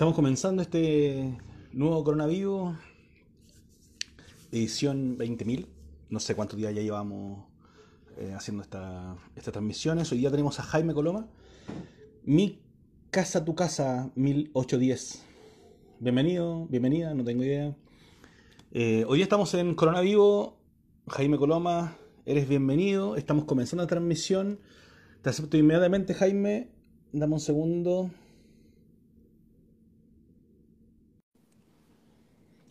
Estamos comenzando este nuevo coronavirus, edición 20.000. No sé cuántos días ya llevamos eh, haciendo esta, estas transmisiones. Hoy día tenemos a Jaime Coloma. Mi casa, tu casa, 1810. Bienvenido, bienvenida, no tengo idea. Eh, hoy estamos en Coronavivo. Jaime Coloma, eres bienvenido. Estamos comenzando la transmisión. Te acepto inmediatamente, Jaime. Dame un segundo.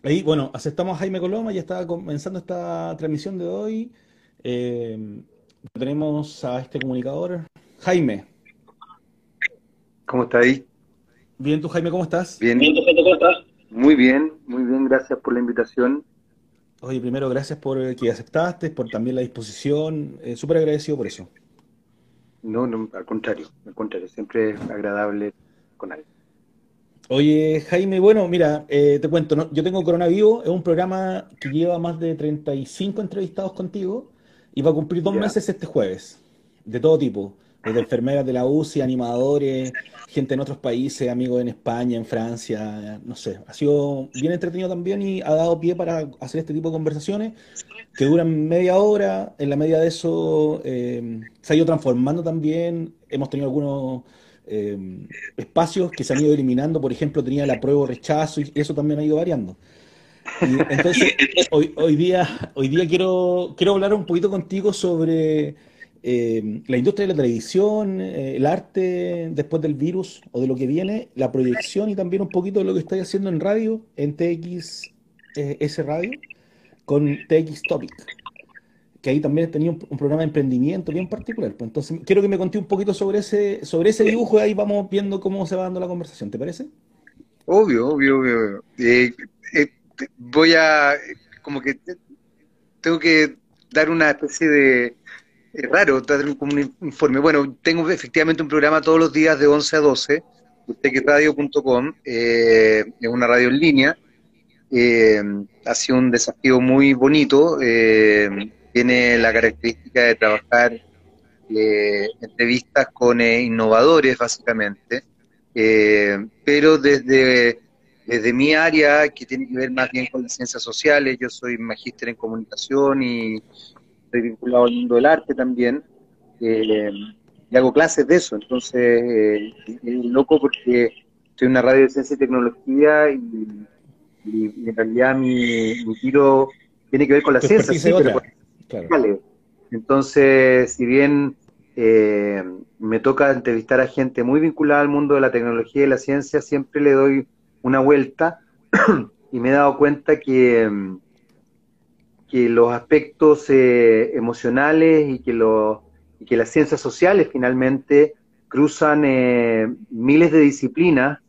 Ahí, bueno, aceptamos a Jaime Coloma, ya está comenzando esta transmisión de hoy. Eh, tenemos a este comunicador, Jaime. ¿Cómo está ahí? Bien, tú Jaime, ¿cómo estás? Bien, ¿cómo estás? Muy bien, muy bien, gracias por la invitación. Oye, primero, gracias por que aceptaste, por también la disposición. Eh, Súper agradecido por eso. No, no, al contrario, al contrario, siempre es agradable con alguien. Oye, Jaime, bueno, mira, eh, te cuento, ¿no? yo tengo Coronavirus, es un programa que lleva más de 35 entrevistados contigo y va a cumplir dos meses este jueves, de todo tipo, desde enfermeras de la UCI, animadores, gente en otros países, amigos en España, en Francia, no sé, ha sido bien entretenido también y ha dado pie para hacer este tipo de conversaciones que duran media hora, en la media de eso eh, se ha ido transformando también, hemos tenido algunos eh, espacios que se han ido eliminando, por ejemplo, tenía la prueba rechazo y eso también ha ido variando. entonces, hoy, hoy, día, hoy día quiero, quiero hablar un poquito contigo sobre eh, la industria de la televisión, eh, el arte después del virus o de lo que viene, la proyección y también un poquito de lo que estoy haciendo en radio, en TX S Radio, con TX Topic que ahí también tenía un, programa de emprendimiento bien particular. Pues entonces, quiero que me conté un poquito sobre ese, sobre ese dibujo y ahí vamos viendo cómo se va dando la conversación, ¿te parece? Obvio, obvio, obvio. Eh, eh, voy a, como que tengo que dar una especie de, raro, dar como un informe. Bueno, tengo efectivamente un programa todos los días de 11 a 12, radio.com, eh, es una radio en línea. Eh, ha sido un desafío muy bonito. Eh, tiene la característica de trabajar eh, entrevistas con eh, innovadores, básicamente, eh, pero desde, desde mi área, que tiene que ver más bien con las ciencias sociales, yo soy magíster en comunicación y estoy vinculado al mundo del arte también, y hago clases de eso, entonces es loco porque en una radio de ciencia y tecnología y, en realidad mi, tiro tiene que ver con la ciencia, sí, pero, entonces, si bien eh, me toca entrevistar a gente muy vinculada al mundo de la tecnología y la ciencia, siempre le doy una vuelta y me he dado cuenta que, que los aspectos eh, emocionales y que, los, y que las ciencias sociales finalmente cruzan eh, miles de disciplinas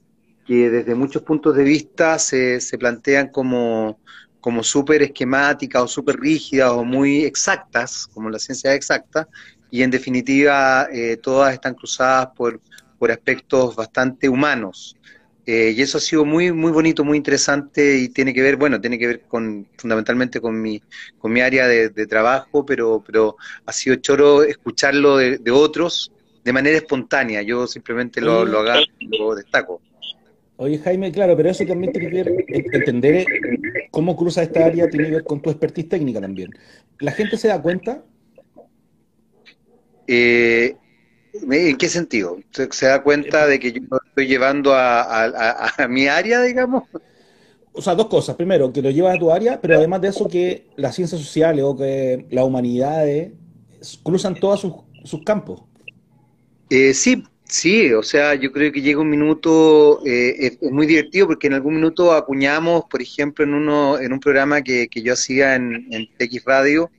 que desde muchos puntos de vista se, se plantean como, como súper esquemáticas o súper rígidas o muy exactas, como la ciencia exacta, y en definitiva eh, todas están cruzadas por, por aspectos bastante humanos. Eh, y eso ha sido muy, muy bonito, muy interesante y tiene que ver, bueno, tiene que ver con fundamentalmente con mi, con mi área de, trabajo, pero, pero ha sido choro escucharlo de, otros de manera espontánea. Yo simplemente lo, lo, hago, lo destaco. Oye, Jaime, claro, pero eso también tiene que ver, entender cómo cruza esta área, tiene que ver con tu expertise técnica también. ¿La gente se da cuenta? Eh, ¿En qué sentido? ¿Se da cuenta de que yo estoy llevando a, mi área, digamos? O sea, dos cosas. Primero, que lo llevas a tu área, pero además de eso, que las ciencias sociales o que las humanidades cruzan todos sus, campos. Eh, sí, Sí, o sea, yo creo que llega un minuto, eh, es, muy divertido porque en algún minuto acuñamos, por ejemplo, en uno en un programa que, que yo hacía en, en Radio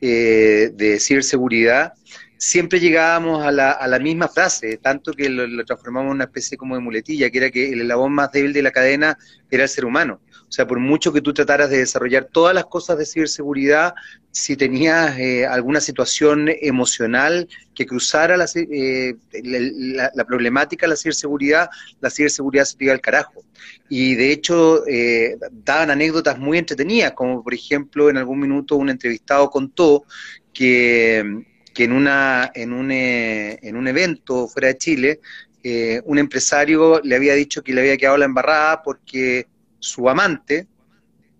eh, de ciberseguridad, siempre llegábamos a la, a la misma frase, tanto que lo, lo, transformamos en una especie como de muletilla, que era que el eslabón más débil de la cadena era el ser humano. O sea, por mucho que tú trataras de desarrollar todas las cosas de ciberseguridad, si tenías eh, alguna situación emocional que cruzara la, eh, la, problemática de la ciberseguridad, la ciberseguridad se pega al carajo. Y de hecho, eh, daban anécdotas muy entretenidas, como por ejemplo, en algún minuto un entrevistado contó que, que en, una, en, un, en un evento fuera de Chile, eh, un empresario le había dicho que le había quedado la embarrada porque su amante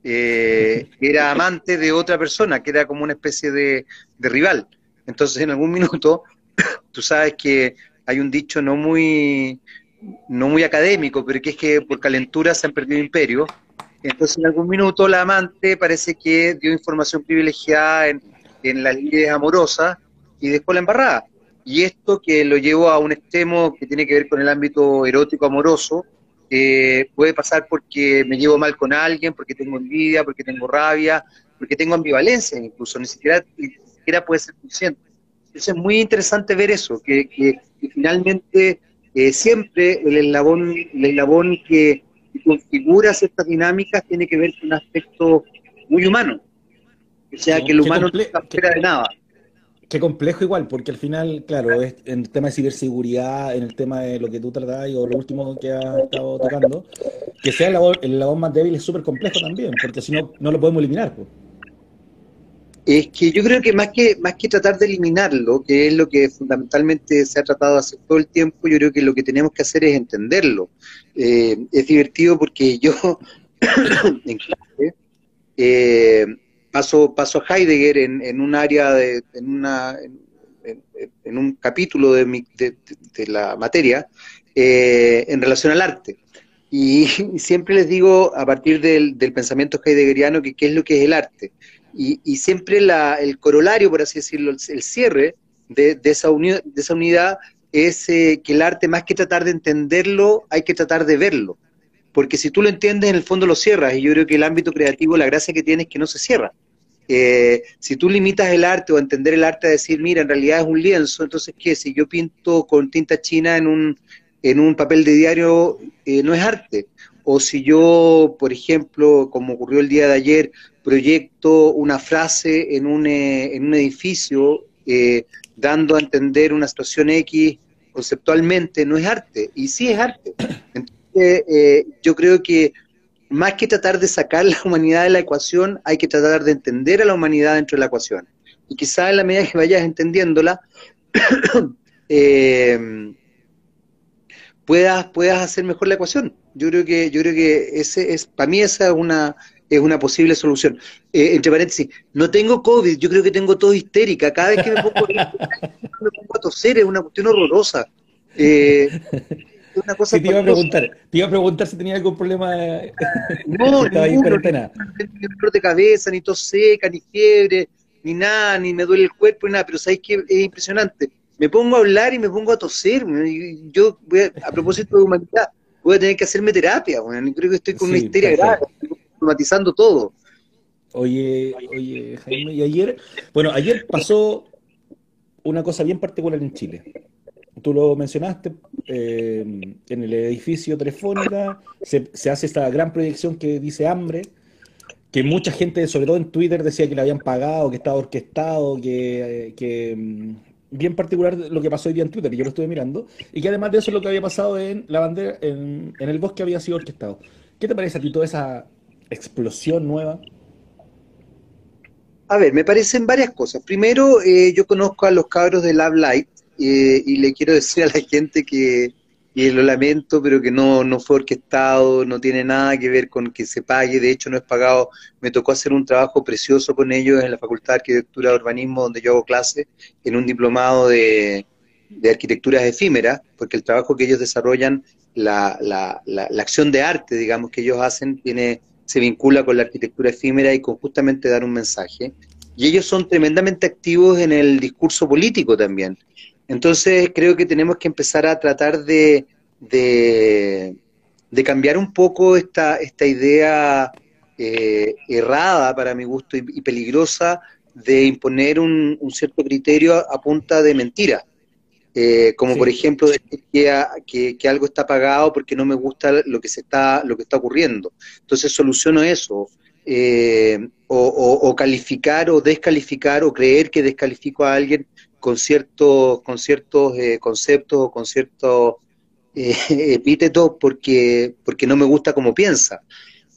eh, era amante de otra persona, que era como una especie de, rival. Entonces, en algún minuto, tú sabes que hay un dicho no muy, no muy académico, pero que es que por calentura se han perdido imperios. Entonces, en algún minuto, la amante parece que dio información privilegiada en, en las leyes amorosas y después la embarrada. Y esto que lo llevo a un extremo que tiene que ver con el ámbito erótico amoroso, eh, puede pasar porque me llevo mal con alguien, porque tengo envidia, porque tengo rabia, porque tengo ambivalencia incluso, ni siquiera, ni siquiera puede ser consciente. Entonces es muy interesante ver eso, que, que, finalmente eh, siempre el eslabón, el eslabón que, configura ciertas dinámicas tiene que ver con un aspecto muy humano. O sea, que el humano no está fuera de nada. Qué complejo igual, porque al final, claro, es en el tema de ciberseguridad, en el tema de lo que tú tratas o lo último que has estado tocando, que sea el labor, más débil es súper complejo también, porque si no, no lo podemos eliminar. Pues. Es que yo creo que más que más que tratar de eliminarlo, que es lo que fundamentalmente se ha tratado de hacer todo el tiempo, yo creo que lo que tenemos que hacer es entenderlo. Eh, es divertido porque yo en clase eh, paso, a Heidegger en, un área, de, en, una, en, un capítulo de, mi, de, la materia eh, en relación al arte. Y, siempre les digo, a partir del, pensamiento heideggeriano, que qué es lo que es el arte. Y, siempre la, el corolario, por así decirlo, el, cierre de, esa de esa unidad es eh, que el arte, más que tratar de entenderlo, hay que tratar de verlo. Porque si tú lo entiendes, en el fondo lo cierras. Y yo creo que el ámbito creativo, la gracia que tiene es que no se cierra. Eh, si tú limitas el arte o entender el arte a decir, mira, en realidad es un lienzo, entonces, ¿qué? Si yo pinto con tinta china en un, en un papel de diario, eh, no es arte. O si yo, por ejemplo, como ocurrió el día de ayer, proyecto una frase en un, eh, en un edificio dando a entender una situación X conceptualmente, no es arte. Y sí es arte. Entonces, yo creo que más que tratar de sacar la humanidad de la ecuación, hay que tratar de entender a la humanidad dentro de la ecuación. Y quizás en la medida que vayas entendiéndola, eh, puedas, puedas hacer mejor la ecuación. Yo creo que, yo creo que ese es, para mí esa es una, es una posible solución. Eh, entre paréntesis, no tengo COVID, yo creo que tengo todo histérica. Cada vez que me pongo, me pongo a toser es una cuestión horrorosa. Eh, una cosa te iba a preguntar, te iba a preguntar si tenía algún problema. No, estaba en cuarentena. Ni dolor de cabeza, ni tos seca, ni fiebre, ni nada, ni me duele el cuerpo, ni nada, pero sabéis que es impresionante. Me pongo a hablar y me pongo a toser. Yo, voy a, propósito de humanidad, voy a tener que hacerme terapia. Bueno, creo que estoy con una histeria grave, estoy traumatizando todo. Oye, oye, Jaime, y ayer, bueno, ayer pasó una cosa bien particular en Chile tú lo mencionaste, eh, en el edificio Telefónica se, hace esta gran proyección que dice hambre, que mucha gente, sobre todo en Twitter, decía que le habían pagado, que estaba orquestado, que, mm, bien particular lo que pasó hoy día en Twitter, yo lo estuve mirando, y que además de eso lo que había pasado en la bandera, en, el bosque había sido orquestado. ¿Qué te parece a ti toda esa explosión nueva? A ver, me parecen varias cosas. Primero, eh, yo conozco a los cabros de Love Light, y le quiero decir a la gente que, lo lamento, pero que no, no fue orquestado, no tiene nada que ver con que se pague, de hecho no es pagado. Me tocó hacer un trabajo precioso con ellos en la Facultad de Arquitectura y Urbanismo, donde yo hago clase, en un diplomado de, de arquitecturas efímeras, porque el trabajo que ellos desarrollan, la, la, la, la, acción de arte, digamos, que ellos hacen, tiene, se vincula con la arquitectura efímera y con justamente dar un mensaje. Y ellos son tremendamente activos en el discurso político también. Entonces creo que tenemos que empezar a tratar de, de, cambiar un poco esta, esta idea eh, errada para mi gusto y, peligrosa de imponer un, cierto criterio a, punta de mentira. Eh, como por ejemplo decir que, que, algo está pagado porque no me gusta lo que se está lo que está ocurriendo. Entonces soluciono eso. Eh, o, calificar o descalificar o creer que descalifico a alguien con ciertos, con ciertos eh, conceptos o con ciertos eh, epítetos porque, porque no me gusta como piensa.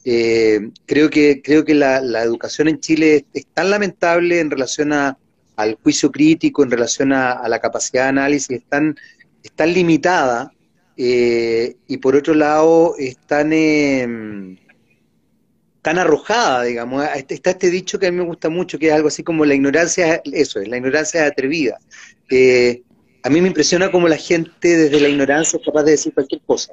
Eh, creo que, creo que la, educación en Chile es, tan lamentable en relación a, al juicio crítico, en relación a, la capacidad de análisis, es tan, limitada eh, y por otro lado están em, tan arrojada, digamos. Está este dicho que a mí me gusta mucho, que es algo así como la ignorancia, eso es, la ignorancia es atrevida. Eh, a mí me impresiona cómo la gente desde la ignorancia es capaz de decir cualquier cosa.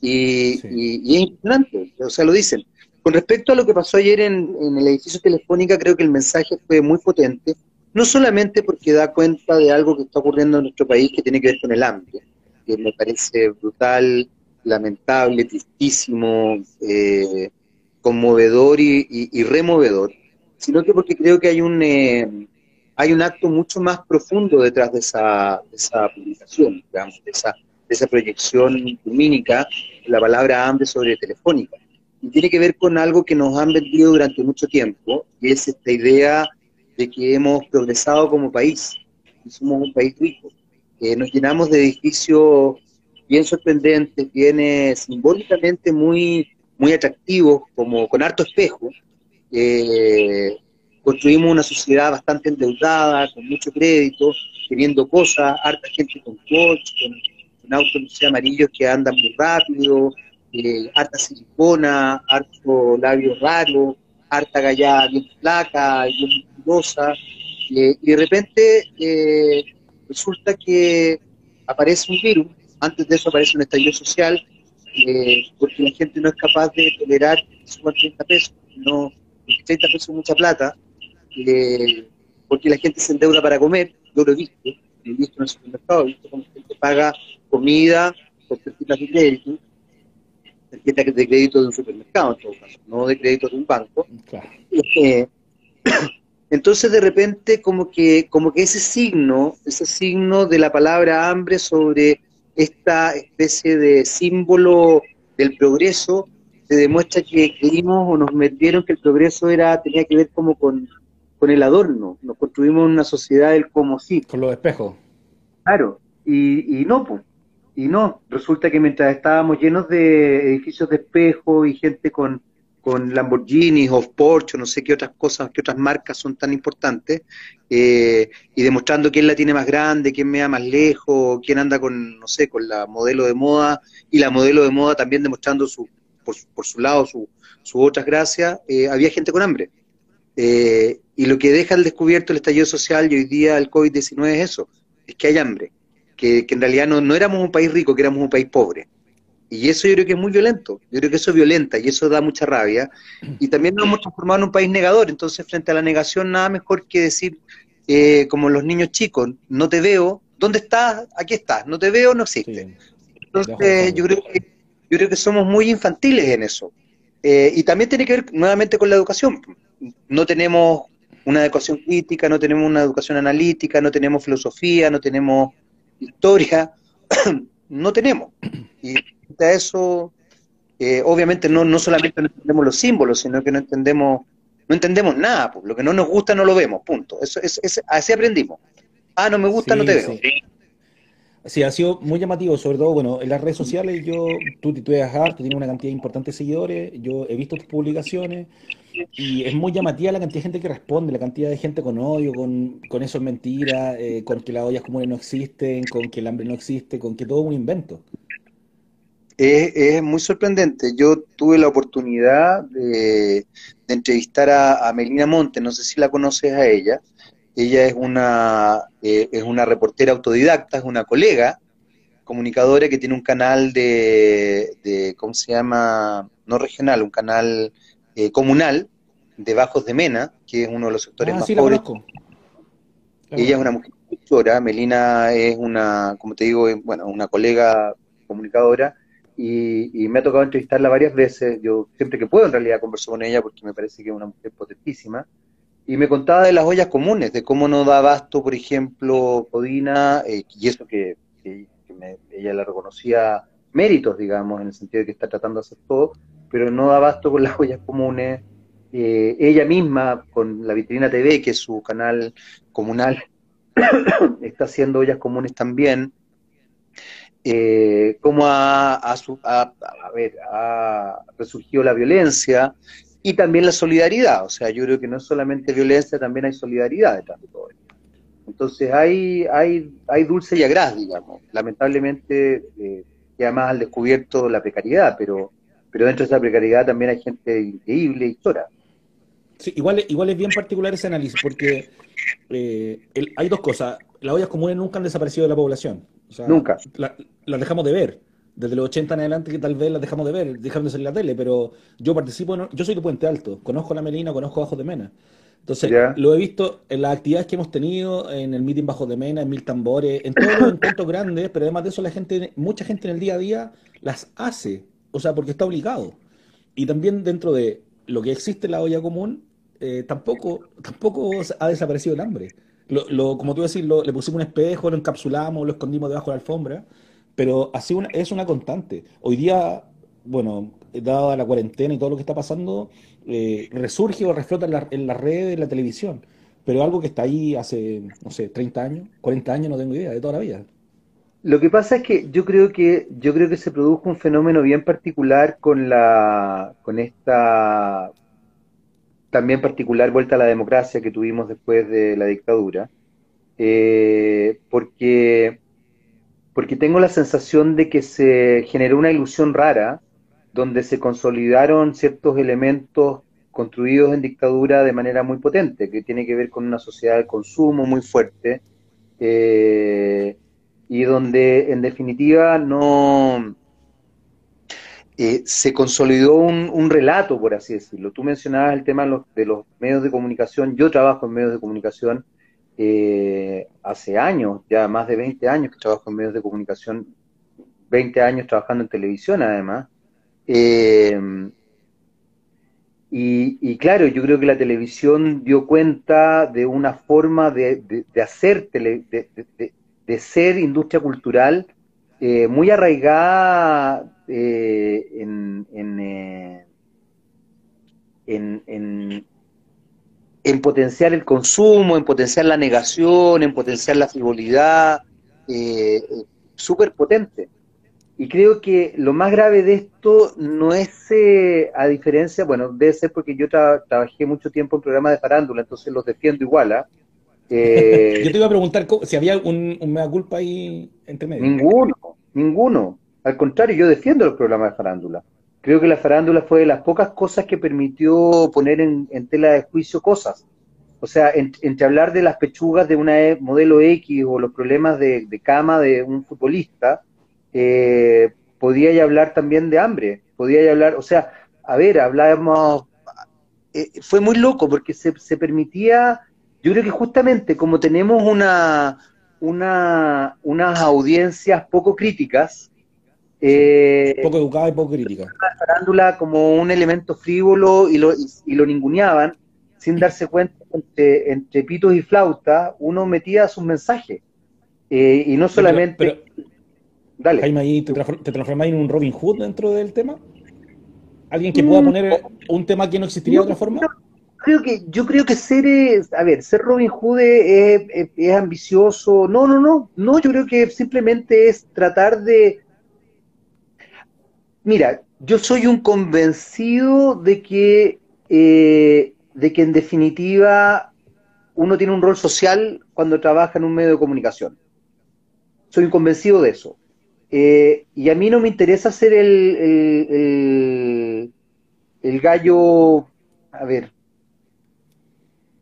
Y, es impresionante, o sea, lo dicen. Con respecto a lo que pasó ayer en, el edificio Telefónica, creo que el mensaje fue muy potente, no solamente porque da cuenta de algo que está ocurriendo en nuestro país que tiene que ver con el hambre, que me parece brutal, lamentable, tristísimo, eh, conmovedor y, removedor, sino que porque creo que hay un, eh, hay un acto mucho más profundo detrás de esa, esa publicación, digamos, de esa, de esa proyección lumínica, la palabra hambre sobre telefónica. Y tiene que ver con algo que nos han vendido durante mucho tiempo, y es esta idea de que hemos progresado como país, y somos un país rico. que nos llenamos de edificios bien sorprendentes, bien eh, simbólicamente muy muy atractivos, como con harto espejo. Eh, construimos una sociedad bastante endeudada, con mucho crédito, teniendo cosas, harta gente con coche, con, autos amarillos que andan muy rápido, eh, harta silicona, harto labio raro, harta gallada bien flaca, bien musculosa, eh, y de repente eh, resulta que aparece un virus, antes de eso aparece un estallido social, eh, porque la gente no es capaz de tolerar que suban 30 pesos, no, 30 pesos es mucha plata, eh, porque la gente se endeuda para comer, yo lo he visto, lo he visto en el supermercado, he visto cómo la gente paga comida por tarjetas de crédito, tarjetas de crédito de un supermercado en todo caso, no de crédito de un banco. Eh, entonces de repente como que, como que ese signo, ese signo de la palabra hambre sobre esta especie de símbolo del progreso se demuestra que creímos o nos metieron que el progreso era tenía que ver como con, el adorno, nos construimos una sociedad del como sí. Con los espejos. Claro, y, y no, pues, y no, resulta que mientras estábamos llenos de edificios de espejo y gente con, con Lamborghinis o Porsche, no sé qué otras cosas, qué otras marcas son tan importantes, eh, y demostrando quién la tiene más grande, quién me da más lejos, quién anda con, no sé, con la modelo de moda, y la modelo de moda también demostrando su, por, su lado sus su otras gracias, eh, había gente con hambre. Eh, y lo que deja al descubierto el estallido social y hoy día el COVID-19 es eso, es que hay hambre, que, que en realidad no, no éramos un país rico, que éramos un país pobre. Y eso yo creo que es muy violento, yo creo que eso violenta y eso da mucha rabia. Y también nos hemos transformado en un país negador, entonces frente a la negación nada mejor que decir, eh, como los niños chicos, no te veo, ¿dónde estás? Aquí estás, no te veo, no existe. Entonces yo creo, que, yo creo que somos muy infantiles en eso. Eh, y también tiene que ver nuevamente con la educación. No tenemos una educación crítica, no tenemos una educación analítica, no tenemos filosofía, no tenemos historia, no tenemos. Y a eso, eh, obviamente no, no solamente no entendemos los símbolos, sino que no entendemos, no entendemos nada, pues, lo que no nos gusta no lo vemos, punto. Eso, es, así aprendimos. Ah, no me gusta, no te veo. Sí. ha sido muy llamativo, sobre todo, bueno, en las redes sociales yo, tú titubeas harto, tienes una cantidad importante de seguidores, yo he visto tus publicaciones y es muy llamativa la cantidad de gente que responde, la cantidad de gente con odio, con, con eso es mentira, eh, con que las ollas comunes no existen, con que el hambre no existe, con que todo es un invento es, muy sorprendente. Yo tuve la oportunidad de, entrevistar a, Melina Monte, no sé si la conoces a ella. Ella es una, eh, es una reportera autodidacta, es una colega comunicadora que tiene un canal de, ¿cómo se llama? No regional, un canal eh, comunal de Bajos de Mena, que es uno de los sectores ah, más pobres. Ella es una mujer Melina es una, como te digo, bueno, una colega comunicadora y, me ha tocado entrevistarla varias veces. Yo siempre que puedo en realidad converso con ella porque me parece que es una mujer potentísima. Y me contaba de las ollas comunes, de cómo no da abasto, por ejemplo, Codina, eh, y eso que, ella le reconocía méritos, digamos, en el sentido de que está tratando de hacer todo, pero no da abasto con las ollas comunes. Eh, ella misma, con la Vitrina TV, que es su canal comunal, está haciendo ollas comunes también eh, cómo ha, ha resurgido la violencia y también la solidaridad. O sea, yo creo que no es solamente violencia, también hay solidaridad detrás de todo esto. Entonces hay, hay, hay dulce y agraz, digamos. Lamentablemente, eh, que además al descubierto la precariedad, pero, pero dentro de esa precariedad también hay gente increíble y sola. Sí, igual, igual es bien particular ese análisis, porque eh, hay dos cosas. Las ollas comunes nunca han desaparecido de la población. nunca. las dejamos de ver. Desde los 80 en adelante que tal vez las dejamos de ver, dejando de salir la tele, pero yo participo, yo soy de Puente Alto, conozco la Melina, conozco Bajo de Mena. Entonces, lo he visto en las actividades que hemos tenido, en el meeting Bajo de Mena, en Mil Tambores, en todos los encuentros grandes, pero además de eso la gente, mucha gente en el día a día las hace, o sea, porque está obligado. Y también dentro de lo que existe en la olla común, eh, tampoco, tampoco ha desaparecido el hambre. Lo, como tú decís, le pusimos un espejo, lo encapsulamos, lo escondimos debajo de la alfombra, pero así es una constante. Hoy día, bueno, dada la cuarentena y todo lo que está pasando, eh, resurge o reflota en, la, las redes, en la televisión, pero algo que está ahí hace, no sé, 30 años, 40 años, no tengo idea, de toda la vida. Lo que pasa es que yo creo que yo creo que se produjo un fenómeno bien particular con la con esta también particular vuelta a la democracia que tuvimos después de la dictadura, eh, porque, porque tengo la sensación de que se generó una ilusión rara, donde se consolidaron ciertos elementos construidos en dictadura de manera muy potente, que tiene que ver con una sociedad de consumo muy fuerte, eh, y donde en definitiva no, eh, se consolidó un, relato, por así decirlo. Tú mencionabas el tema de los, medios de comunicación. Yo trabajo en medios de comunicación eh, hace años, ya más de 20 años que trabajo en medios de comunicación, 20 años trabajando en televisión además. Eh, y, claro, yo creo que la televisión dio cuenta de una forma de, hacer, de, ser industria cultural muy arraigada eh, en, eh, en, en, en, potenciar el consumo, en potenciar la negación, en potenciar la frivolidad, eh, súper potente. Y creo que lo más grave de esto no es, a diferencia, bueno, debe ser porque yo trabajé mucho tiempo en programas de farándula, entonces los defiendo igual. ¿ah? yo te iba a preguntar si había un, un mea culpa ahí entre medio. Ninguno, ninguno. Al contrario, yo defiendo el programa de farándula. Creo que la farándula fue de las pocas cosas que permitió poner en, tela de juicio cosas. O sea, entre hablar de las pechugas de una e, modelo X o los problemas de, cama de un futbolista, eh, podía ya hablar también de hambre, podía ya hablar, o sea, a ver, hablábamos, eh, fue muy loco porque se, se, permitía, yo creo que justamente como tenemos una, una, unas audiencias poco críticas, eh, poco educada y poco crítica. La farándula como un elemento frívolo y lo, y, lo ninguneaban sin darse cuenta entre, entre pitos y flauta, uno metía sus mensajes. Eh, y no solamente. Dale. Jaime, ahí te, transformas en un Robin Hood dentro del tema? ¿Alguien que pueda mm, poner un tema que no existiría de otra forma? creo que, yo creo que ser, a ver, ser Robin Hood es, es, ambicioso. No, no, no, no, yo creo que simplemente es tratar de, Mira, yo soy un convencido de que, eh, de que en definitiva uno tiene un rol social cuando trabaja en un medio de comunicación. Soy un convencido de eso. Eh, y a mí no me interesa ser el, el, el, gallo, a ver,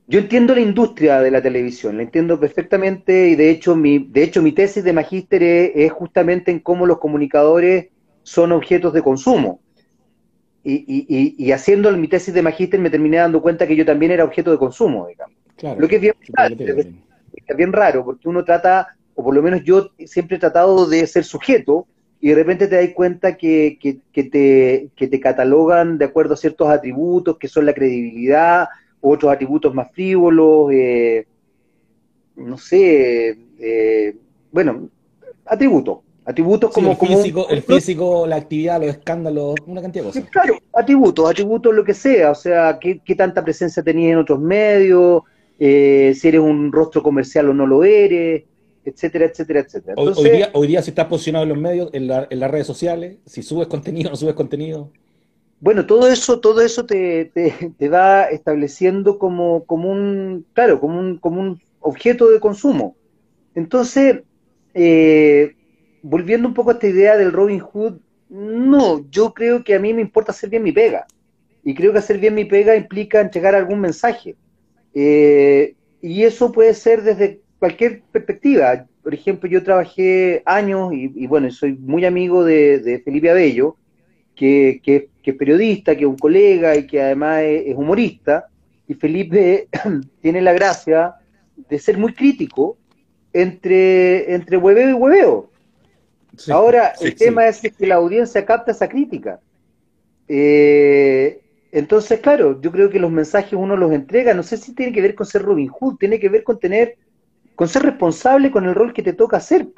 yo entiendo la industria de la televisión, la entiendo perfectamente y de hecho mi, de hecho mi tesis de magíster es justamente en cómo los comunicadores son objetos de consumo. Y, haciendo mi tesis de magíster me terminé dando cuenta que yo también era objeto de consumo, digamos. Lo que es bien, raro, es bien raro, porque uno trata, o por lo menos yo siempre he tratado de ser sujeto, y de repente te das cuenta que, te, te catalogan de acuerdo a ciertos atributos, que son la credibilidad, otros atributos más frívolos, eh, no sé, eh, bueno, atributos. Atributos como, el, físico, el físico, la actividad, los escándalos, una cantidad de cosas. Claro, atributos, atributos lo que sea, o sea, qué, tanta presencia tenías en otros medios, eh, si eres un rostro comercial o no lo eres, etcétera, etcétera, etcétera. hoy, día, hoy día si estás posicionado en los medios, en, las redes sociales, si subes contenido o no subes contenido. Bueno, todo eso, todo eso te, te, va estableciendo como, como un, claro, como un, como un objeto de consumo. Entonces, eh, volviendo un poco a esta idea del Robin Hood, no, yo creo que a mí me importa hacer bien mi pega. Y creo que hacer bien mi pega implica entregar algún mensaje. Eh, y eso puede ser desde cualquier perspectiva. Por ejemplo, yo trabajé años y, bueno, soy muy amigo de, Felipe Abello, que, es periodista, que es un colega y que además es, humorista. Y Felipe tiene la gracia de ser muy crítico entre, entre hueveo y hueveo. Ahora, el tema es que la audiencia capta esa crítica. Eh, entonces, claro, yo creo que los mensajes uno los entrega, no sé si tiene que ver con ser Robin Hood, tiene que ver con tener, con ser responsable con el rol que te toca hacer.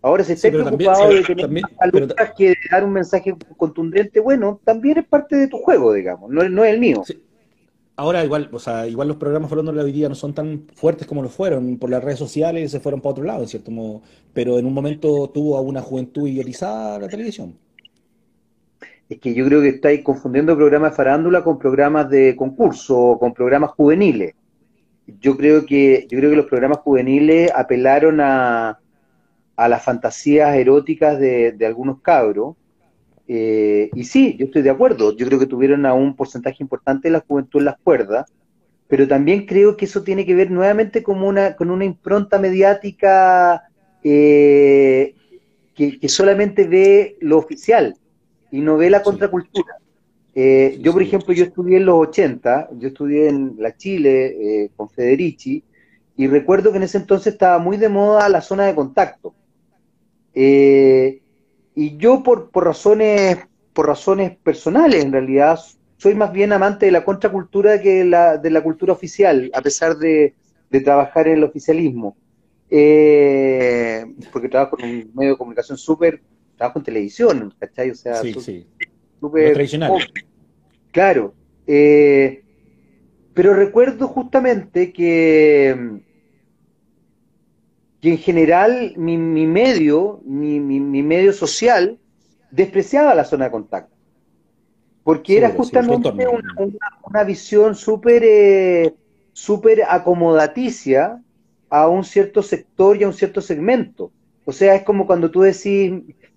Ahora, si estás preocupado de tener que dar un mensaje contundente, bueno, también es parte de tu juego, digamos, no, no es el mío. Ahora igual, o sea, igual los programas hablando de hoy día no son tan fuertes como lo fueron por las redes sociales, se fueron para otro lado, en cierto modo. Pero en un momento tuvo a una juventud idealizada la televisión es que yo creo que estáis confundiendo programas de farándula con programas de concurso, con programas juveniles. Yo creo que, yo creo que los programas juveniles apelaron a, a las fantasías eróticas de, algunos cabros. Eh, y sí, yo estoy de acuerdo. Yo creo que tuvieron a un porcentaje importante de la juventud en las cuerdas, pero también creo que eso tiene que ver nuevamente con una, con una impronta mediática eh, que, que solamente ve lo oficial y no ve la contracultura. Eh, yo, por ejemplo, yo estudié en los 80, yo estudié en la Chile con Federici, y recuerdo que en ese entonces estaba muy de moda la zona de contacto. Eh, y yo por, por, razones, por razones personales, en realidad, soy más bien amante de la contracultura que la, de la cultura oficial, a pesar de, de trabajar en el oficialismo. porque trabajo en un medio de comunicación súper trabajo en televisión, ¿cachai? O sea, sí, sí. tradicional. Claro. Eh, pero recuerdo justamente que, que en general mi, medio, mi, medio social, despreciaba la zona de contacto. Porque era justamente una, visión súper eh, súper acomodaticia a un cierto sector y a un cierto segmento. O sea, es como cuando tú decís,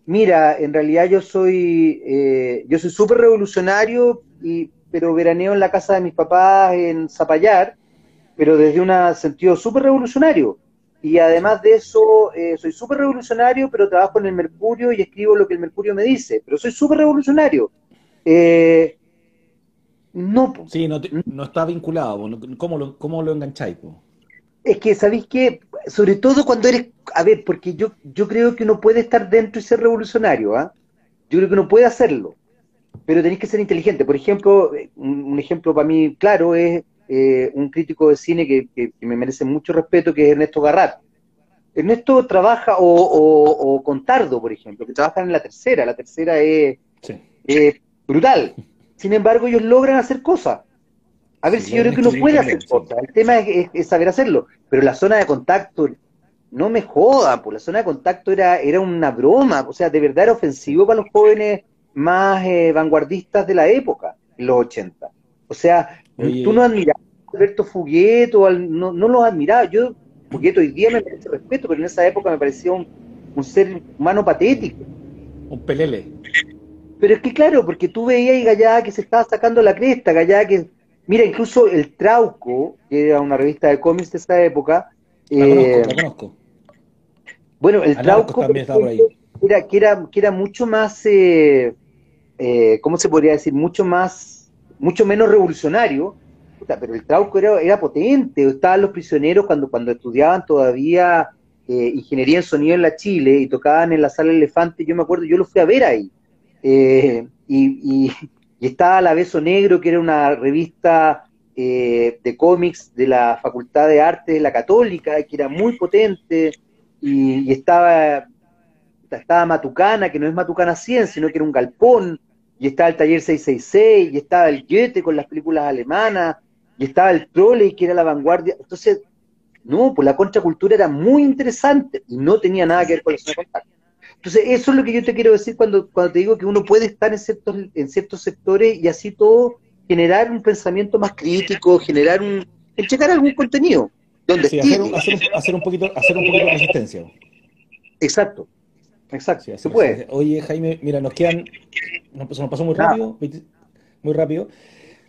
Mira, en realidad yo soy eh, yo soy súper revolucionario, y, pero veraneo en la casa de mis papás en Zapallar, pero desde un sentido súper revolucionario. Y además de eso, eh, soy súper revolucionario, pero trabajo en el Mercurio y escribo lo que el Mercurio me dice. Pero soy súper revolucionario. Eh, no. Sí, no, no, está vinculado. ¿Cómo lo, cómo lo engancháis? Es que, ¿sabéis qué? Sobre todo cuando eres, a ver, porque yo, yo creo que uno puede estar dentro y ser revolucionario, ¿ah? Yo creo que uno puede hacerlo, pero tenéis que ser inteligente. Por ejemplo, un, ejemplo para mí claro es eh, un crítico de cine que, me merece mucho respeto, que es Ernesto Garrat. Ernesto trabaja, o, o, Contardo, por ejemplo, que trabajan en la tercera. La tercera es, brutal. Sin embargo, ellos logran hacer cosas. A ver, si yo creo que uno puede hacer cosas. El tema es, saber hacerlo. Pero la zona de contacto, no me joda, pues la zona de contacto era, era una broma. O sea, de verdad era ofensivo para los jóvenes más eh, vanguardistas de la época, en los 80. O sea, tú no admirabas a Alberto Fugueto, no, no los admirabas. Yo, Fugueto hoy día me merece respeto, pero en esa época me parecía un, un ser humano patético. Un pelele. Pero es que claro, porque tú veías y Gallada que se estaba sacando la cresta, Gallada que Mira, incluso el Trauco, que era una revista de cómics de esa época. La conozco, la eh, conozco. Bueno, el Trauco Era, que, era, que era mucho más, eh, eh, ¿cómo se podría decir? Mucho más, mucho menos revolucionario. pero el Trauco era, era potente. Estaban los prisioneros cuando, cuando estudiaban todavía ingeniería en sonido en la Chile y tocaban en la sala Elefante. Yo me acuerdo, yo lo fui a ver ahí. y, y estaba La Beso Negro, que era una revista eh, de cómics de la Facultad de Artes de la Católica, que era muy potente, y, estaba, estaba Matucana, que no es Matucana 100, sino que era un galpón, y estaba el Taller 666, y estaba el Goethe con las películas alemanas, y estaba el Trolley, que era la vanguardia. Entonces, no, pues la contracultura era muy interesante y no tenía nada que ver con la zona contacto. Entonces, eso es lo que yo te quiero decir cuando, cuando te digo que uno puede estar en ciertos, en ciertos sectores y así todo generar un pensamiento más crítico, generar un, checar algún contenido. Donde hacer, un, hacer, un, poquito, hacer un poquito de resistencia. Exacto. Exacto, se puede. Oye, Jaime, mira, nos quedan, nos, pasó muy rápido, muy rápido.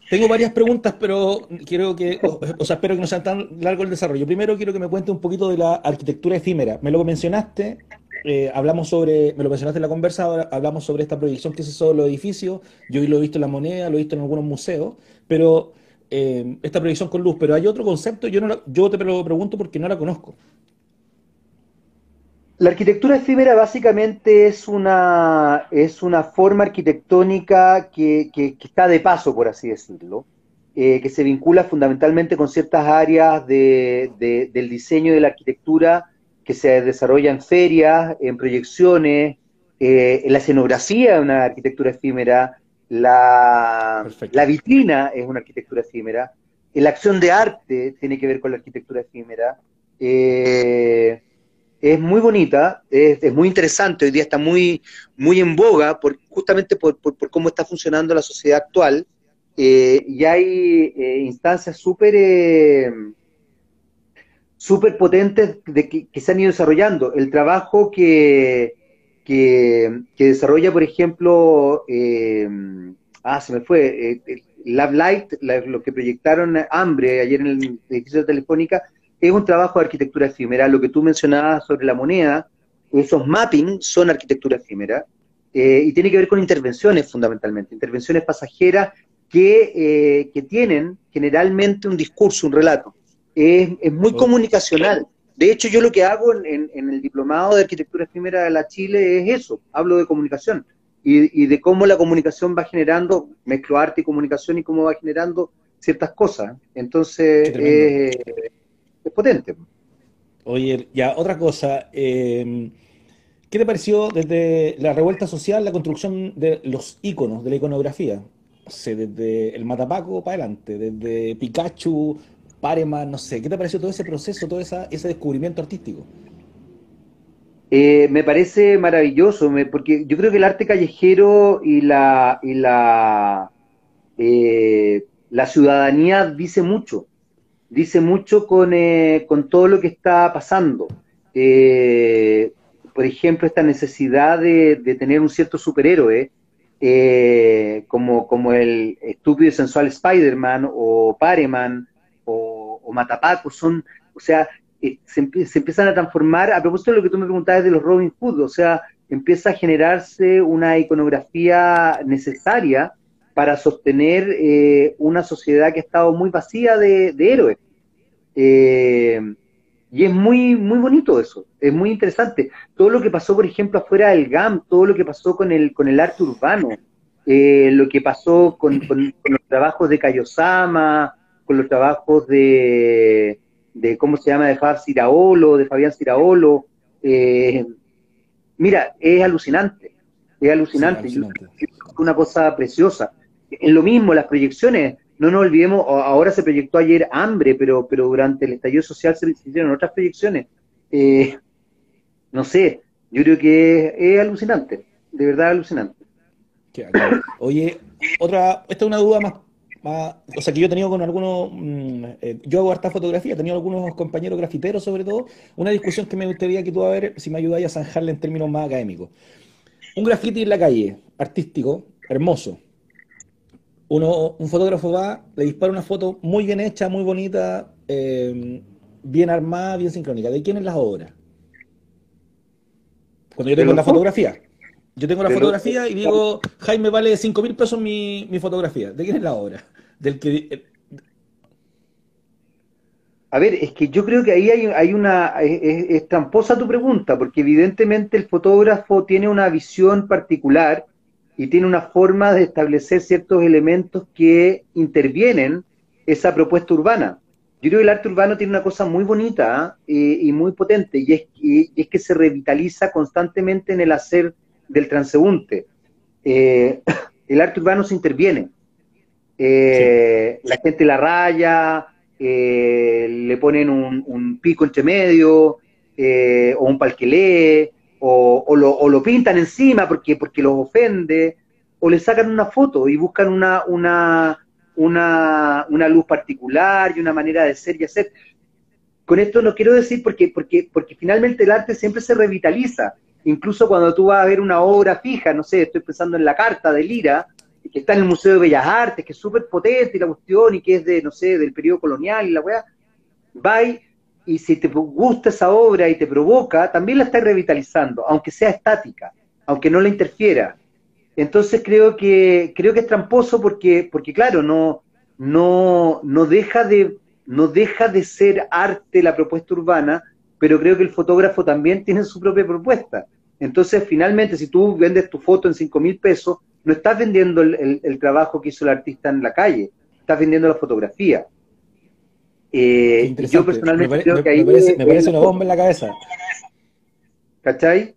Tengo varias preguntas, pero quiero que, o, sea, espero que no sea tan largo el desarrollo. Primero quiero que me cuente un poquito de la arquitectura efímera. Me lo mencionaste, eh, hablamos sobre, me lo mencionaste en la conversa, hablamos sobre esta proyección que se hizo de los edificios. Yo lo he visto en la moneda, lo he visto en algunos museos, pero eh, esta proyección con luz. Pero hay otro concepto, yo no yo te lo pregunto porque no la conozco. La arquitectura efímera básicamente es una, es una forma arquitectónica que, está de paso, por así decirlo, eh, que se vincula fundamentalmente con ciertas áreas de, del diseño de la arquitectura que se desarrolla en ferias, en proyecciones, eh, en la escenografía de una arquitectura efímera, la, la vitrina es una arquitectura efímera, la acción de arte tiene que ver con la arquitectura efímera. Eh, es muy bonita, es, muy interesante, hoy día está muy, muy en boga, por, justamente por, cómo está funcionando la sociedad actual, eh, y hay eh, instancias súper eh, super potentes de que, se han ido desarrollando. El trabajo que, que, desarrolla, por ejemplo, ah, se me fue, Love Light, lo que proyectaron Hambre ayer en el edificio de Telefónica, es un trabajo de arquitectura efímera. Lo que tú mencionabas sobre la moneda, esos mapping son arquitectura efímera eh, y tiene que ver con intervenciones fundamentalmente, intervenciones pasajeras que, eh, que tienen generalmente un discurso, un relato. Es, muy comunicacional. De hecho, yo lo que hago en, el diplomado de arquitectura efímera de la Chile es eso, hablo de comunicación y, y de cómo la comunicación va generando, mezclo arte y comunicación y cómo va generando ciertas cosas. Entonces, es potente. Oye, ya, otra cosa. Em, ¿Qué te pareció desde la revuelta social, la construcción de los iconos, de la iconografía? O sea, desde el Matapaco para adelante, desde Pikachu, Pareman, no sé. ¿Qué te pareció todo ese proceso, todo ese descubrimiento artístico? Eh, me parece maravilloso, porque yo creo que el arte callejero y la, y la, eh, la ciudadanía dice mucho dice mucho con, eh, con todo lo que está pasando. Eh, por ejemplo, esta necesidad de, tener un cierto superhéroe, eh, como, como el estúpido y sensual Spider-Man o Pareman o, o, Matapaco, son, o sea, se, empiezan a transformar, a propósito de lo que tú me preguntabas de los Robin Hood, o sea, empieza a generarse una iconografía necesaria para sostener eh, una sociedad que ha estado muy vacía de, héroes. Eh, y es muy, muy bonito eso, es muy interesante. Todo lo que pasó, por ejemplo, afuera del GAM, todo lo que pasó con el, con el arte urbano, eh, lo que pasó con, los trabajos de Kayosama, con los trabajos de, de ¿cómo se llama?, de Fabián Ciraolo, de Fabián Ciraolo. mira, es alucinante, es alucinante, es una cosa preciosa en lo mismo, las proyecciones, no nos olvidemos, ahora se proyectó ayer hambre, pero, pero durante el estallido social se hicieron otras proyecciones. Eh, no sé, yo creo que es, alucinante, de verdad alucinante. Oye, otra, esta es una duda más, o sea, que yo he tenido con algunos, mm, eh, yo hago harta fotografía, he tenido algunos compañeros grafiteros sobre todo, una discusión que me gustaría que tú a ver si me ayudáis a zanjarla en términos más académicos. Un grafiti en la calle, artístico, hermoso, uno, un fotógrafo va, le dispara una foto muy bien hecha, muy bonita, eh, bien armada, bien sincrónica. ¿De quién es la obra? Cuando yo tengo la fotografía. Yo tengo la fotografía y digo, Jaime vale 5 mil pesos mi, fotografía. ¿De quién es la obra? Del que... Eh, A ver, es que yo creo que ahí hay, hay una... Es, es tramposa tu pregunta, porque evidentemente el fotógrafo tiene una visión particular y tiene una forma de establecer ciertos elementos que intervienen esa propuesta urbana. Yo creo que el arte urbano tiene una cosa muy bonita ¿ah? y, muy potente, y es, es, que se revitaliza constantemente en el hacer del transeúnte. Eh, el arte urbano se interviene. Eh, la gente la raya, eh, le ponen un, pico entre medio, o un palquelé, o, lo, pintan encima porque, porque los ofende, o le sacan una foto y buscan una, una, una, una luz particular y una manera de ser y hacer. Con esto no quiero decir porque, porque, porque finalmente el arte siempre se revitaliza incluso cuando tú vas a ver una obra fija, no sé, estoy pensando en la carta de Lira, que está en el Museo de Bellas Artes, que es súper potente y la cuestión, y que es de, no sé, del periodo colonial y la weá, va y si te gusta esa obra y te provoca, también la estás revitalizando, aunque sea estática, aunque no la interfiera. Entonces creo que, creo que es tramposo porque, porque claro, no, no, no deja de, no deja de ser arte la propuesta urbana, pero creo que el fotógrafo también tiene su propia propuesta. Entonces, finalmente, si tú vendes tu foto en 5 mil pesos, no estás vendiendo el, trabajo que hizo el artista en la calle, estás vendiendo la fotografía. Eh, yo personalmente creo que ahí... Me parece, una bomba en la cabeza. ¿Cachai?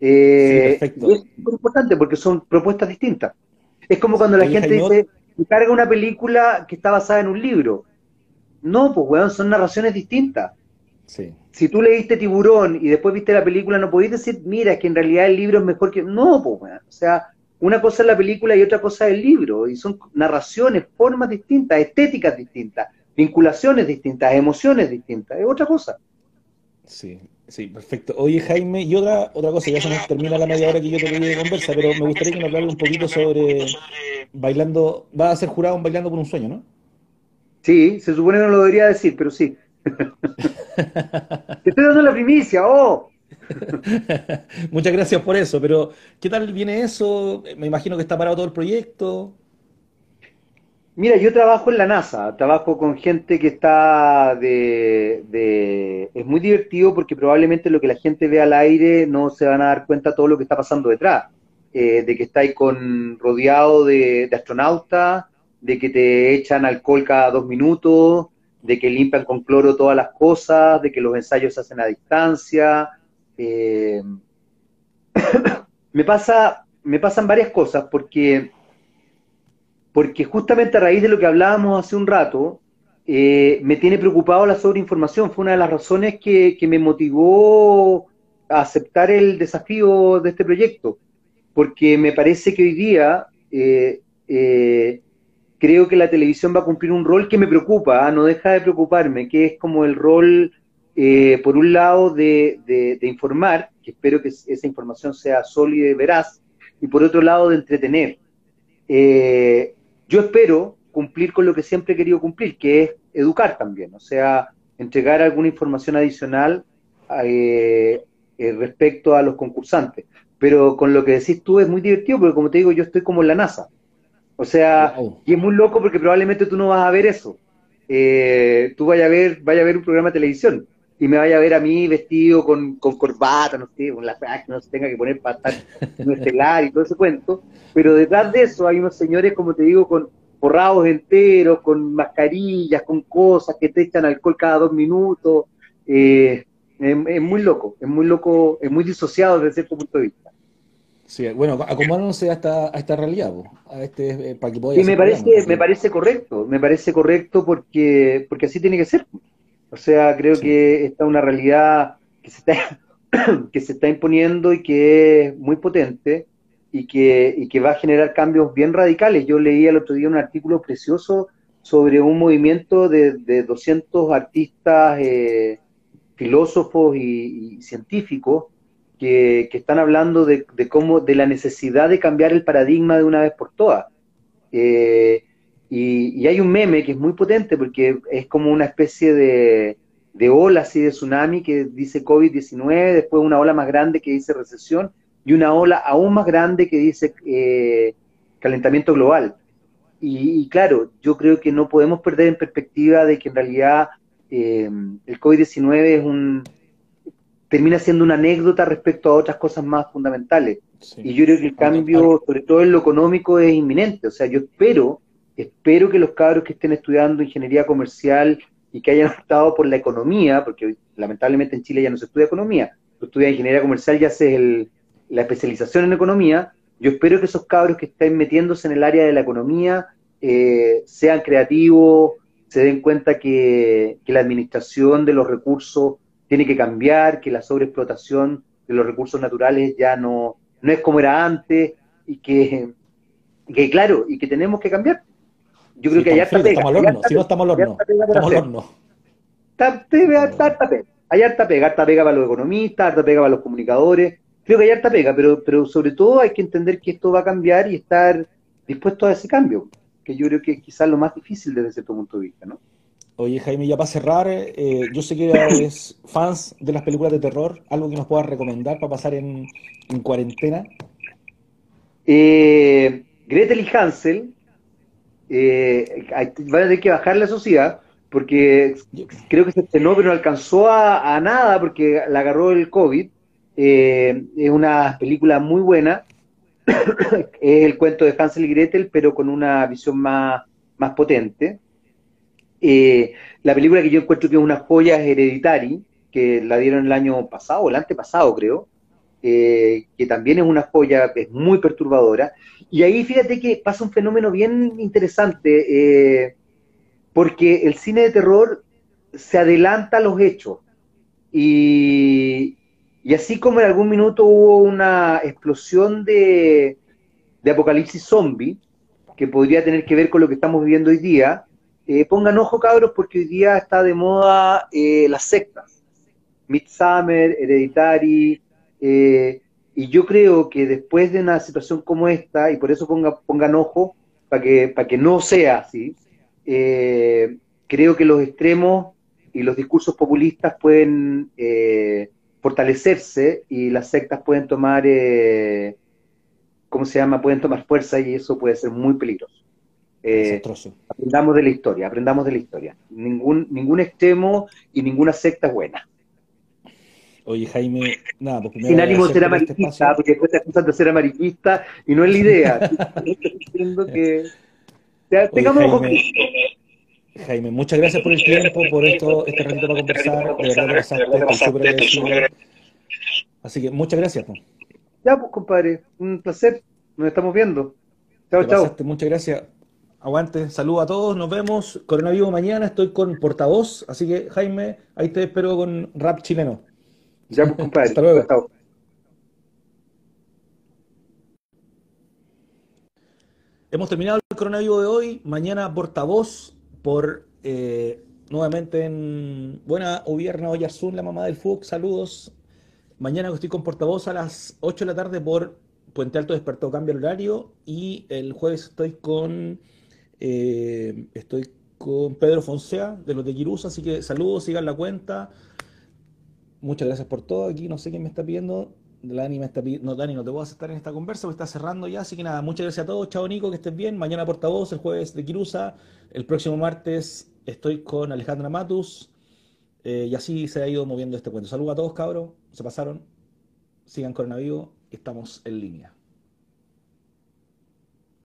Eh, es muy importante porque son propuestas distintas. Es como cuando la gente dice, carga una película que está basada en un libro. No, pues weón, son narraciones distintas. Si tú leíste Tiburón y después viste la película, no podéis decir, mira, que en realidad el libro es mejor que. No, pues weón. O sea, una cosa es la película y otra cosa es el libro. Y son narraciones, formas distintas, estéticas distintas, vinculaciones distintas, emociones distintas. Es otra cosa. Sí, sí, perfecto. Oye, Jaime, y otra, otra cosa, ya se nos termina la media hora que yo te de conversa, pero me gustaría que nos hablara un poquito sobre bailando. Va a ser jurado en Bailando por un Sueño, ¿no? Sí, se supone que no lo debería decir, pero sí. Te estoy dando la primicia, oh. Muchas gracias por eso, pero ¿qué tal viene eso? Me imagino que está parado todo el proyecto. Mira, yo trabajo en la NASA, trabajo con gente que está de, Es muy divertido porque probablemente lo que la gente ve al aire no se van a dar cuenta de todo lo que está pasando detrás. Eh, de que estáis con, rodeado de, de astronautas, de que te echan alcohol cada dos minutos, de que limpian con cloro todas las cosas, de que los ensayos se hacen a distancia. Eh, me, pasa, me pasan varias cosas porque, porque justamente a raíz de lo que hablábamos hace un rato, eh, me tiene preocupado la sobreinformación. Fue una de las razones que, me motivó a aceptar el desafío de este proyecto, porque me parece que hoy día eh, creo que la televisión va a cumplir un rol que me preocupa, ¿ah? no deja de preocuparme, que es como el rol, eh, por un lado, de, informar, que espero que esa información sea sólida y veraz, y por otro lado, de entretener. Eh, yo espero cumplir con lo que siempre he querido cumplir, que es educar también, o sea, entregar alguna información adicional eh, respecto a los concursantes. Pero con lo que decís tú es muy divertido, porque como te digo, yo estoy como en la NASA. O sea, y es muy loco porque probablemente tú no vas a ver eso. Eh, tú vayas a ver, vaya a ver un programa de televisión y me vaya a ver a mí vestido con, corbata, no sé, con la que no se tenga que poner para estar en estelar y todo ese cuento. Pero detrás de eso hay unos señores, como te digo, con borrados enteros, con mascarillas, con cosas que te echan alcohol cada dos minutos. Eh, es, muy loco, es muy loco, es muy disociado desde cierto punto de vista. Sí, bueno, acomodándose a esta, a esta realidad, a este, eh, para que Sí, me parece, me parece correcto, me parece correcto porque, porque así tiene que ser. O sea, creo que está una realidad que se está, que se está imponiendo y que es muy potente y que, y que va a generar cambios bien radicales. Yo leí el otro día un artículo precioso sobre un movimiento de, de 200 artistas, eh, filósofos y científicos que, están hablando de, cómo, de la necesidad de cambiar el paradigma de una vez por todas. Eh, y, hay un meme que es muy potente porque es como una especie de, de ola así de tsunami que dice COVID-19, después una ola más grande que dice recesión y una ola aún más grande que dice eh, calentamiento global. Y, claro, yo creo que no podemos perder en perspectiva de que en realidad eh, el COVID-19 es un, termina siendo una anécdota respecto a otras cosas más fundamentales. Y yo creo que el cambio, sobre todo en lo económico, es inminente. O sea, yo espero, espero que los cabros que estén estudiando ingeniería comercial y que hayan optado por la economía, porque lamentablemente en Chile ya no se estudia economía, tú estudias ingeniería comercial y haces la especialización en economía, yo espero que esos cabros que estén metiéndose en el área de la economía eh, sean creativos, se den cuenta que, que la administración de los recursos tiene que cambiar, que la sobreexplotación de los recursos naturales ya no, no es como era antes y que, que claro, y que tenemos que cambiar. Yo creo que allá está pega. Estamos al horno, si no estamos al horno. Estamos al horno. Hay harta pega, harta pega para los economistas, harta pega para los comunicadores, creo que hay harta pega, pero, pero sobre todo hay que entender que esto va a cambiar y estar dispuesto a ese cambio, que yo creo que es quizás lo más difícil desde cierto punto de vista, ¿no? Oye, Jaime, ya para cerrar, eh, yo sé que eres fans de las películas de terror, algo que nos puedas recomendar para pasar en, cuarentena. Eh, Gretel y Hansel eh, van a tener que bajar la sociedad porque creo que se estrenó pero no alcanzó a, nada porque la agarró el COVID. Eh, es una película muy buena. es el cuento de Hansel y Gretel, pero con una visión más, más potente. Eh, la película que yo encuentro que es una joya es Hereditary, que la dieron el año pasado, el antepasado creo, eh, que también es una joya, es muy perturbadora. Y ahí fíjate que pasa un fenómeno bien interesante, eh, porque el cine de terror se adelanta a los hechos. Y, así como en algún minuto hubo una explosión de, de apocalipsis zombie, que podría tener que ver con lo que estamos viviendo hoy día, eh, pongan ojo, cabros, porque hoy día está de moda eh, las sectas. Midsummer, Hereditary. Eh, y yo creo que después de una situación como esta, y por eso pongan ojo, para que, para que no sea así, creo que los extremos y los discursos populistas pueden fortalecerse y las sectas pueden tomar, ¿cómo se llama? Pueden tomar fuerza y eso puede ser muy peligroso. Eh, aprendamos de la historia, aprendamos de la historia. Ningún, ningún extremo y ninguna secta es buena. Oye, Jaime, nada, porque Sin ánimo de ser este amarillista, porque después te acusan de ser amarillista y no es la idea. que. tengamos Jaime, Jaime, muchas gracias por el tiempo, por esto, este ratito para conversar. De verdad, pasaste, estoy súper Así que muchas gracias. Ya, pues, compadre, un placer. Nos estamos viendo. Chao, chao. Muchas gracias. Aguante, saludos a todos, nos vemos. Coronavirus mañana, estoy con portavoz, así que Jaime, ahí te espero con rap chileno. Ya, pues, compadre. Hasta luego. Hemos terminado el coronavirus de hoy. Mañana portavoz por eh, nuevamente en Buena Ovierna Oyarzún, la mamá del FUC. Saludos. Mañana estoy con portavoz a las 8 de la tarde por Puente Alto Despertó Cambio el Horario. Y el jueves estoy con eh, estoy con Pedro Fonsea de los de Quirusa, así que saludos, sigan la cuenta. Muchas gracias por todo. Aquí no sé quién me está pidiendo. Dani me está pidiendo. No, Dani, no te voy a aceptar en esta conversa porque está cerrando ya. Así que nada, muchas gracias a todos. Chao, Nico, que estés bien. Mañana portavoz, el jueves de Quirusa. El próximo martes estoy con Alejandra Matus. Eh, y así se ha ido moviendo este cuento. Saludos a todos, cabros. Se pasaron. Sigan coronavirus. Estamos en línea.